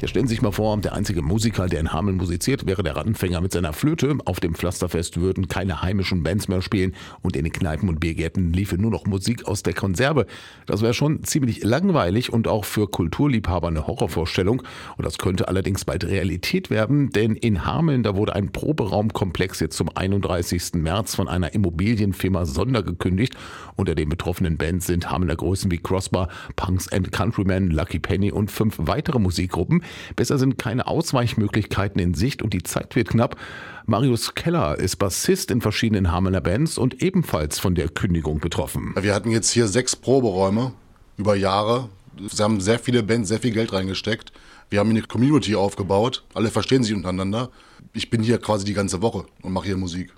Ja, stellen Sie sich mal vor, der einzige Musiker, der in Hameln musiziert, wäre der Rattenfänger mit seiner Flöte. Auf dem Pflasterfest würden keine heimischen Bands mehr spielen und in den Kneipen und Biergärten liefe nur noch Musik aus der Konserve. Das wäre schon ziemlich langweilig und auch für Kulturliebhaber eine Horrorvorstellung. Und das könnte allerdings bald Realität werden, denn in Hameln, da wurde ein Proberaumkomplex jetzt zum 31. März von einer Immobilienfirma Sonder gekündigt. Unter den betroffenen Bands sind Hamelner Größen wie Crossbar, Punks and Countrymen, Lucky Penny und fünf weitere Musikgruppen. Besser sind keine Ausweichmöglichkeiten in Sicht und die Zeit wird knapp. Marius Keller ist Bassist in verschiedenen Hamelner Bands und ebenfalls von der Kündigung betroffen. Wir hatten jetzt hier sechs Proberäume über Jahre. Sie haben sehr viele Bands, sehr viel Geld reingesteckt. Wir haben eine Community aufgebaut. Alle verstehen sich untereinander. Ich bin hier quasi die ganze Woche und mache hier Musik.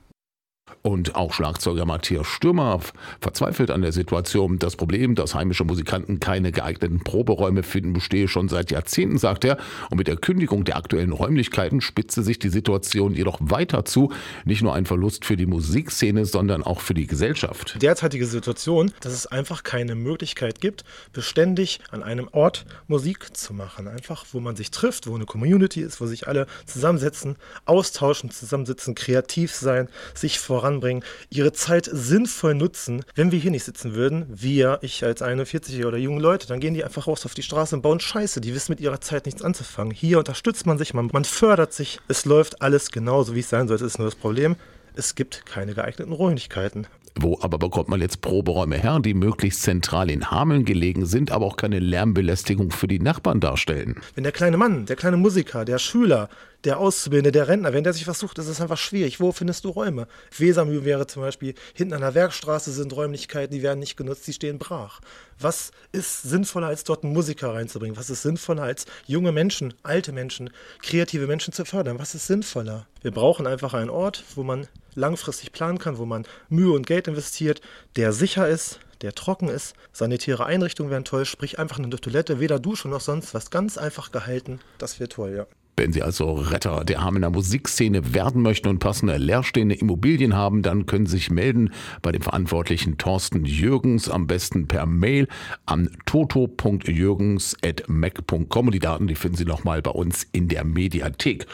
Und auch Schlagzeuger Matthias Stürmer verzweifelt an der Situation. Das Problem, dass heimische Musikanten keine geeigneten Proberäume finden, bestehe schon seit Jahrzehnten, sagt er. Und mit der Kündigung der aktuellen Räumlichkeiten spitze sich die Situation jedoch weiter zu. Nicht nur ein Verlust für die Musikszene, sondern auch für die Gesellschaft. Derzeitige Situation, dass es einfach keine Möglichkeit gibt, beständig an einem Ort Musik zu machen. Einfach, wo man sich trifft, wo eine Community ist, wo sich alle zusammensetzen, austauschen, zusammensitzen, kreativ sein, sich voran voranbringen, ihre Zeit sinnvoll nutzen. Wenn wir hier nicht sitzen würden, wir, ich als 41 oder junge Leute, dann gehen die einfach raus auf die Straße und bauen Scheiße. Die wissen mit ihrer Zeit nichts anzufangen. Hier unterstützt man sich, man, man fördert sich. Es läuft alles genauso, wie es sein sollte. Ist nur das Problem. Es gibt keine geeigneten Räumlichkeiten. Wo aber bekommt man jetzt Proberäume her, die möglichst zentral in Hameln gelegen sind, aber auch keine Lärmbelästigung für die Nachbarn darstellen? Wenn der kleine Mann, der kleine Musiker, der Schüler, der Auszubildende, der Rentner, wenn der sich versucht, ist es einfach schwierig. Wo findest du Räume? Wesermühl wäre zum Beispiel, hinten an der Werkstraße sind Räumlichkeiten, die werden nicht genutzt, die stehen brach. Was ist sinnvoller, als dort einen Musiker reinzubringen? Was ist sinnvoller, als junge Menschen, alte Menschen, kreative Menschen zu fördern? Was ist sinnvoller? Wir brauchen einfach einen Ort, wo man langfristig planen kann, wo man Mühe und Geld investiert, der sicher ist, der trocken ist. Sanitäre Einrichtungen wären toll, sprich einfach eine Toilette, weder Dusche noch sonst was. Ganz einfach gehalten. Das wäre toll, ja. Wenn Sie also Retter der Hamelner Musikszene werden möchten und passende leerstehende Immobilien haben, dann können Sie sich melden bei dem Verantwortlichen Thorsten Jürgens, am besten per Mail an toto.jürgens.mac.com. Die Daten, die finden Sie nochmal bei uns in der Mediathek.